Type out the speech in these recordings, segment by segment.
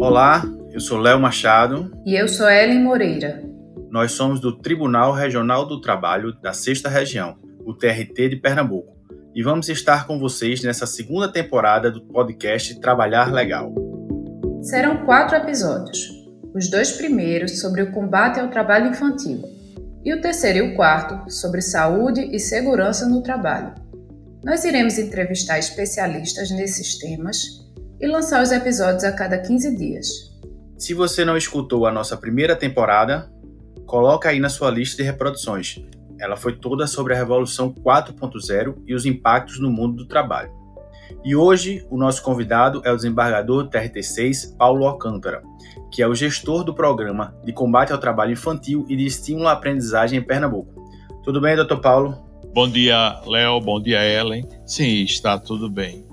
Olá, eu sou Léo Machado. E eu sou Ellen Moreira. Nós somos do Tribunal Regional do Trabalho da Sexta Região, o TRT de Pernambuco, e vamos estar com vocês nessa segunda temporada do podcast Trabalhar Legal. Serão quatro episódios, os dois primeiros sobre o combate ao trabalho infantil e o terceiro e o quarto sobre saúde e segurança no trabalho. Nós iremos entrevistar especialistas nesses temas e lançar os episódios a cada 15 dias. Se você não escutou a nossa primeira temporada, coloca aí na sua lista de reproduções. Ela foi toda sobre a Revolução 4.0 e os impactos no mundo do trabalho. E hoje o nosso convidado é o desembargador do TRT6, Paulo Alcântara, que é o gestor do programa de combate ao trabalho infantil e de estímulo à aprendizagem em Pernambuco. Tudo bem, doutor Paulo? Bom dia, Léo. Bom dia, Ellen. Sim, está tudo bem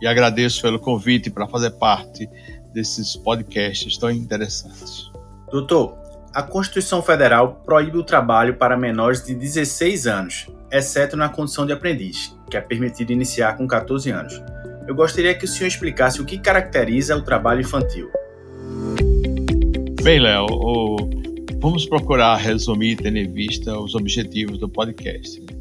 e agradeço pelo convite para fazer parte desses podcasts tão interessantes. Doutor, a Constituição Federal proíbe o trabalho para menores de 16 anos, exceto na condição de aprendiz, que é permitido iniciar com 14 anos. Eu gostaria que o senhor explicasse o que caracteriza o trabalho infantil. Bem, Léo, vamos procurar resumir e ter em vista os objetivos do podcast.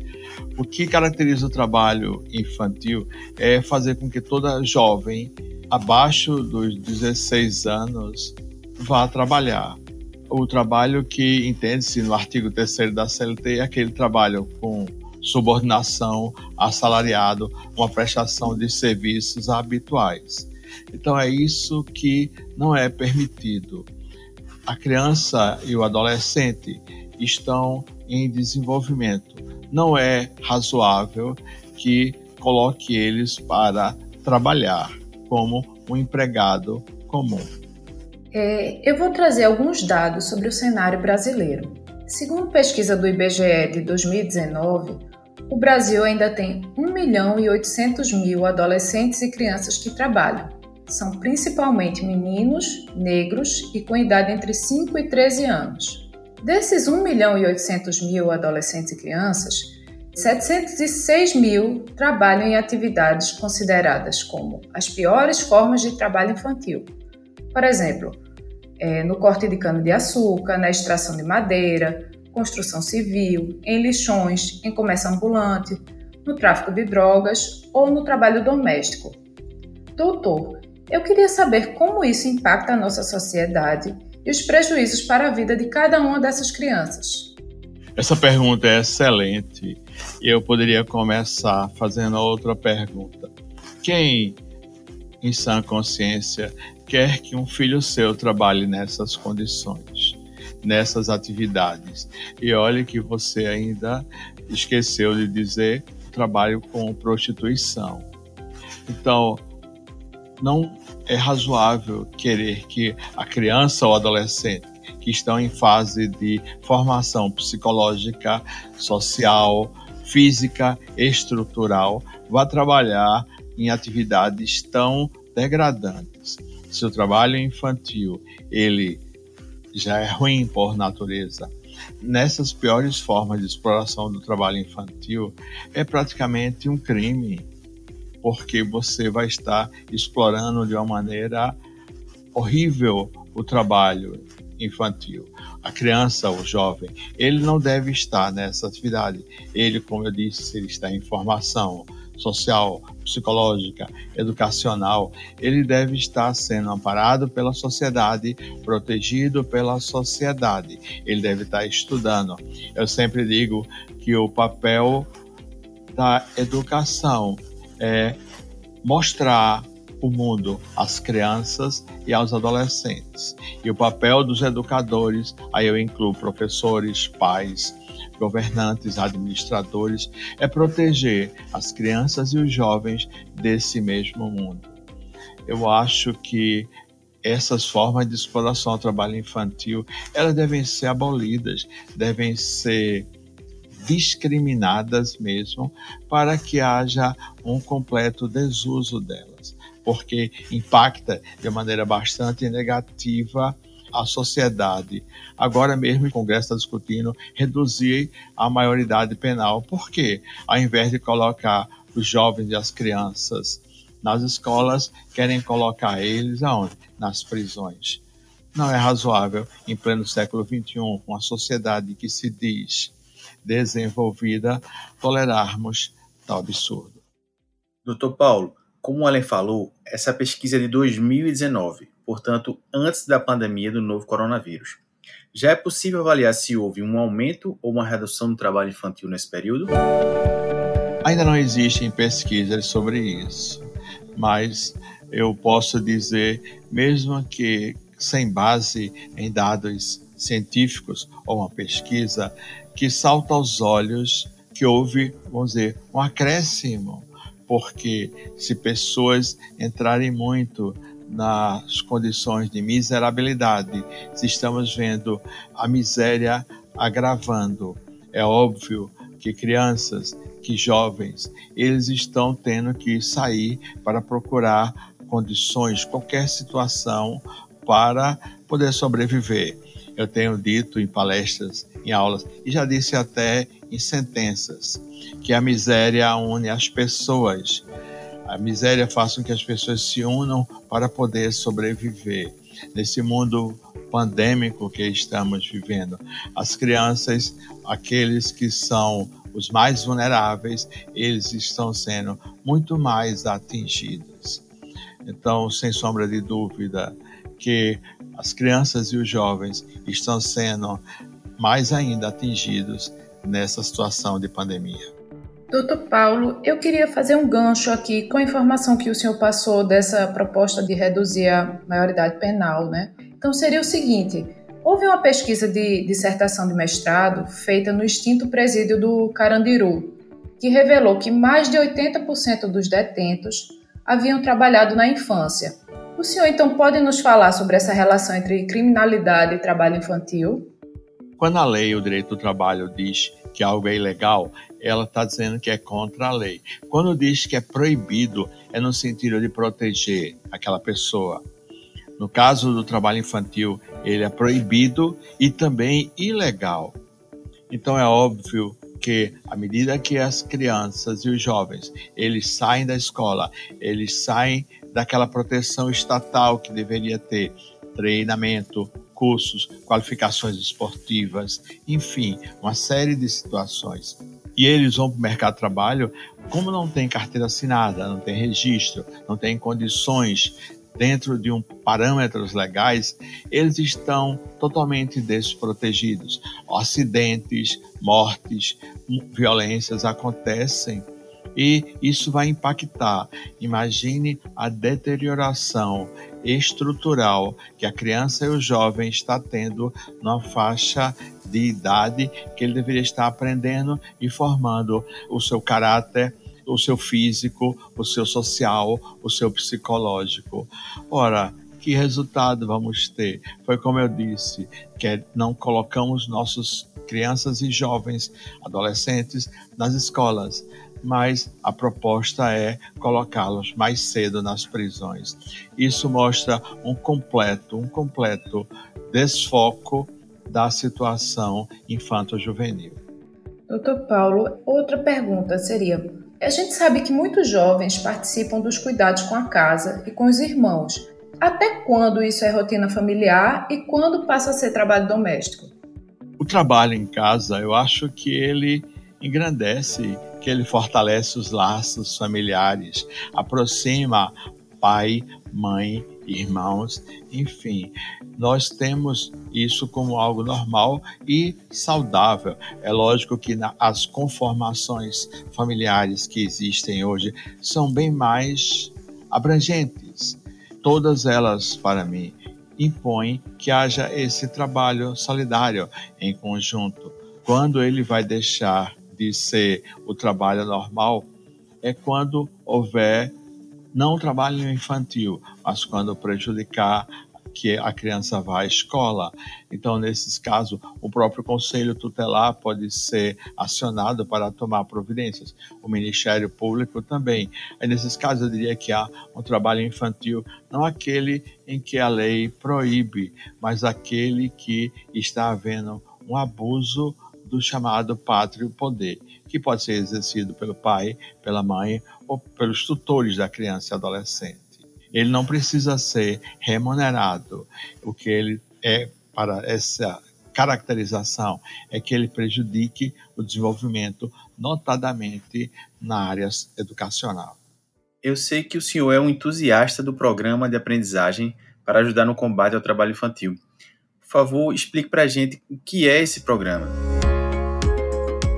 O que caracteriza o trabalho infantil é fazer com que toda jovem abaixo dos 16 anos vá trabalhar. O trabalho que entende-se no artigo 3 da CLT é aquele trabalho com subordinação assalariado, uma prestação de serviços habituais. Então é isso que não é permitido. A criança e o adolescente estão em desenvolvimento não é razoável que coloque eles para trabalhar como um empregado comum. É, eu vou trazer alguns dados sobre o cenário brasileiro. Segundo pesquisa do IBGE de 2019, o Brasil ainda tem 1 milhão e 800 mil adolescentes e crianças que trabalham. São principalmente meninos, negros e com idade entre 5 e 13 anos. Desses 1 milhão e 800 mil adolescentes e crianças, 706 mil trabalham em atividades consideradas como as piores formas de trabalho infantil. Por exemplo, é, no corte de cana-de-açúcar, na extração de madeira, construção civil, em lixões, em comércio ambulante, no tráfico de drogas ou no trabalho doméstico. Doutor, eu queria saber como isso impacta a nossa sociedade e os prejuízos para a vida de cada uma dessas crianças? Essa pergunta é excelente eu poderia começar fazendo outra pergunta. Quem, em sã consciência, quer que um filho seu trabalhe nessas condições, nessas atividades? E olhe que você ainda esqueceu de dizer trabalho com prostituição. Então, não é razoável querer que a criança ou adolescente que estão em fase de formação psicológica, social, física, estrutural, vá trabalhar em atividades tão degradantes. Se o trabalho infantil ele já é ruim por natureza, nessas piores formas de exploração do trabalho infantil é praticamente um crime porque você vai estar explorando de uma maneira horrível o trabalho infantil. A criança, o jovem, ele não deve estar nessa atividade. Ele, como eu disse, ele está em formação social, psicológica, educacional, ele deve estar sendo amparado pela sociedade, protegido pela sociedade. Ele deve estar estudando. Eu sempre digo que o papel da educação é mostrar o mundo às crianças e aos adolescentes. E o papel dos educadores, aí eu incluo professores, pais, governantes, administradores, é proteger as crianças e os jovens desse mesmo mundo. Eu acho que essas formas de exploração ao trabalho infantil, elas devem ser abolidas, devem ser discriminadas mesmo, para que haja um completo desuso delas, porque impacta de maneira bastante negativa a sociedade. Agora mesmo o Congresso está discutindo reduzir a maioridade penal. Por quê? Ao invés de colocar os jovens e as crianças nas escolas, querem colocar eles aonde? Nas prisões. Não é razoável, em pleno século XXI, com a sociedade que se diz desenvolvida, tolerarmos tal absurdo. Doutor Paulo, como o Allen falou, essa pesquisa é de 2019, portanto, antes da pandemia do novo coronavírus. Já é possível avaliar se houve um aumento ou uma redução do trabalho infantil nesse período? Ainda não existem pesquisas sobre isso, mas eu posso dizer, mesmo que sem base em dados científicos ou uma pesquisa, que salta aos olhos que houve, vamos dizer, um acréscimo, porque se pessoas entrarem muito nas condições de miserabilidade, se estamos vendo a miséria agravando, é óbvio que crianças, que jovens, eles estão tendo que sair para procurar condições, qualquer situação para poder sobreviver. Eu tenho dito em palestras, em aulas, e já disse até em sentenças, que a miséria une as pessoas. A miséria faz com que as pessoas se unam para poder sobreviver. Nesse mundo pandêmico que estamos vivendo, as crianças, aqueles que são os mais vulneráveis, eles estão sendo muito mais atingidos. Então, sem sombra de dúvida, que as crianças e os jovens estão sendo mais ainda atingidos nessa situação de pandemia. Doutor Paulo, eu queria fazer um gancho aqui com a informação que o senhor passou dessa proposta de reduzir a maioridade penal, né? Então seria o seguinte: houve uma pesquisa de dissertação de mestrado feita no extinto presídio do Carandiru, que revelou que mais de 80% dos detentos haviam trabalhado na infância. O senhor então pode nos falar sobre essa relação entre criminalidade e trabalho infantil? Quando a lei, o direito do trabalho, diz que algo é ilegal, ela está dizendo que é contra a lei. Quando diz que é proibido, é no sentido de proteger aquela pessoa. No caso do trabalho infantil, ele é proibido e também ilegal. Então é óbvio que à medida que as crianças e os jovens eles saem da escola, eles saem daquela proteção estatal que deveria ter treinamento, cursos, qualificações esportivas, enfim, uma série de situações. E eles vão para o mercado de trabalho, como não tem carteira assinada, não tem registro, não tem condições dentro de um parâmetros legais, eles estão totalmente desprotegidos. Acidentes, mortes, violências acontecem e isso vai impactar. Imagine a deterioração estrutural que a criança e o jovem está tendo na faixa de idade que ele deveria estar aprendendo e formando o seu caráter, o seu físico, o seu social, o seu psicológico. Ora, que resultado vamos ter? Foi como eu disse, que não colocamos nossos crianças e jovens, adolescentes nas escolas, mas a proposta é colocá-los mais cedo nas prisões. Isso mostra um completo, um completo desfoco da situação infanto-juvenil. Doutor Paulo, outra pergunta seria: a gente sabe que muitos jovens participam dos cuidados com a casa e com os irmãos. Até quando isso é rotina familiar e quando passa a ser trabalho doméstico? O trabalho em casa, eu acho que ele engrandece, que ele fortalece os laços familiares, aproxima pai, mãe, irmãos, enfim. Nós temos isso como algo normal e saudável. É lógico que as conformações familiares que existem hoje são bem mais abrangentes. Todas elas, para mim, impõem que haja esse trabalho solidário em conjunto. Quando ele vai deixar de ser o trabalho normal é quando houver não o trabalho infantil, mas quando prejudicar que a criança vá à escola. Então, nesses casos, o próprio conselho tutelar pode ser acionado para tomar providências. O Ministério Público também. Aí, nesses casos, eu diria que há um trabalho infantil, não aquele em que a lei proíbe, mas aquele que está havendo um abuso do chamado pátrio poder. que pode ser exercido pelo pai, pela mãe ou pelos tutores da criança e adolescente. Ele não precisa ser remunerado. O que ele é para essa caracterização é que ele prejudique o desenvolvimento, notadamente na área educacional. Eu sei que o senhor é um entusiasta do programa de aprendizagem para ajudar no combate ao trabalho infantil. Por favor, explique para a gente o que é esse programa.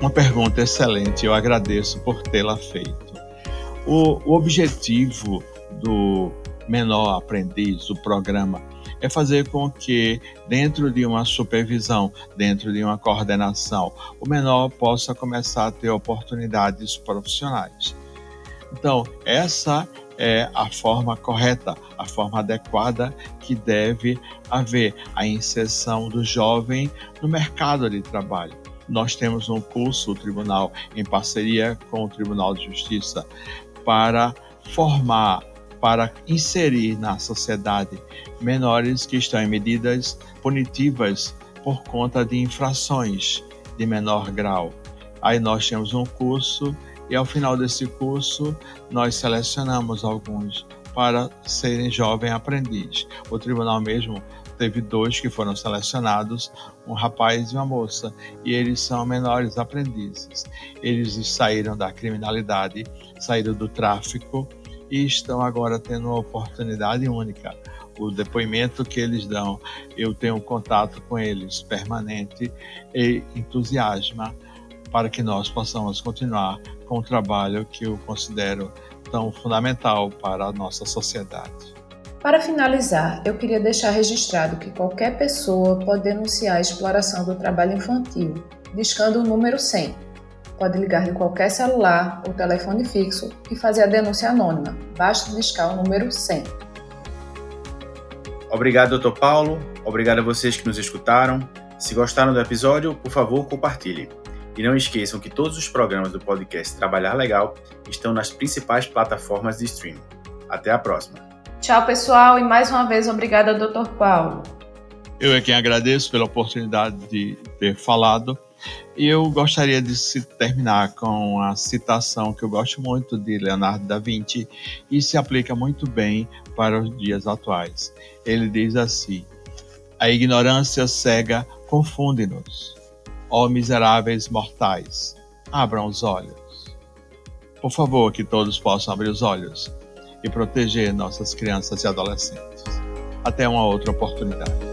Uma pergunta excelente, eu agradeço por tê-la feito. O, o objetivo do menor aprendiz, do programa, é fazer com que, dentro de uma supervisão, dentro de uma coordenação, o menor possa começar a ter oportunidades profissionais. Então, essa é a forma correta, a forma adequada que deve haver a inserção do jovem no mercado de trabalho. Nós temos um curso, o tribunal, em parceria com o Tribunal de Justiça, para formar, para inserir na sociedade menores que estão em medidas punitivas por conta de infrações de menor grau. Aí nós temos um curso e ao final desse curso nós selecionamos alguns para serem jovem aprendiz. O tribunal mesmo teve dois que foram selecionados, um rapaz e uma moça, e eles são menores aprendizes. Eles saíram da criminalidade, saíram do tráfico e estão agora tendo uma oportunidade única. O depoimento que eles dão, eu tenho contato com eles permanente e entusiasma para que nós possamos continuar com o trabalho que eu considero tão fundamental para a nossa sociedade. Para finalizar, eu queria deixar registrado que qualquer pessoa pode denunciar a exploração do trabalho infantil, discando o número 100. Pode ligar de qualquer celular ou telefone fixo e fazer a denúncia anônima. Basta discar o número 100. Obrigado, Dr. Paulo. Obrigado a vocês que nos escutaram. Se gostaram do episódio, por favor, compartilhe. E não esqueçam que todos os programas do podcast Trabalhar Legal estão nas principais plataformas de streaming. Até a próxima. Tchau, pessoal, e mais uma vez obrigada, Dr. Paulo. Eu é quem agradeço pela oportunidade de ter falado. E eu gostaria de terminar com a citação que eu gosto muito de Leonardo da Vinci e se aplica muito bem para os dias atuais. Ele diz assim: A ignorância cega confunde-nos Ó miseráveis mortais, abram os olhos. Por favor, que todos possam abrir os olhos e proteger nossas crianças e adolescentes. Até uma outra oportunidade.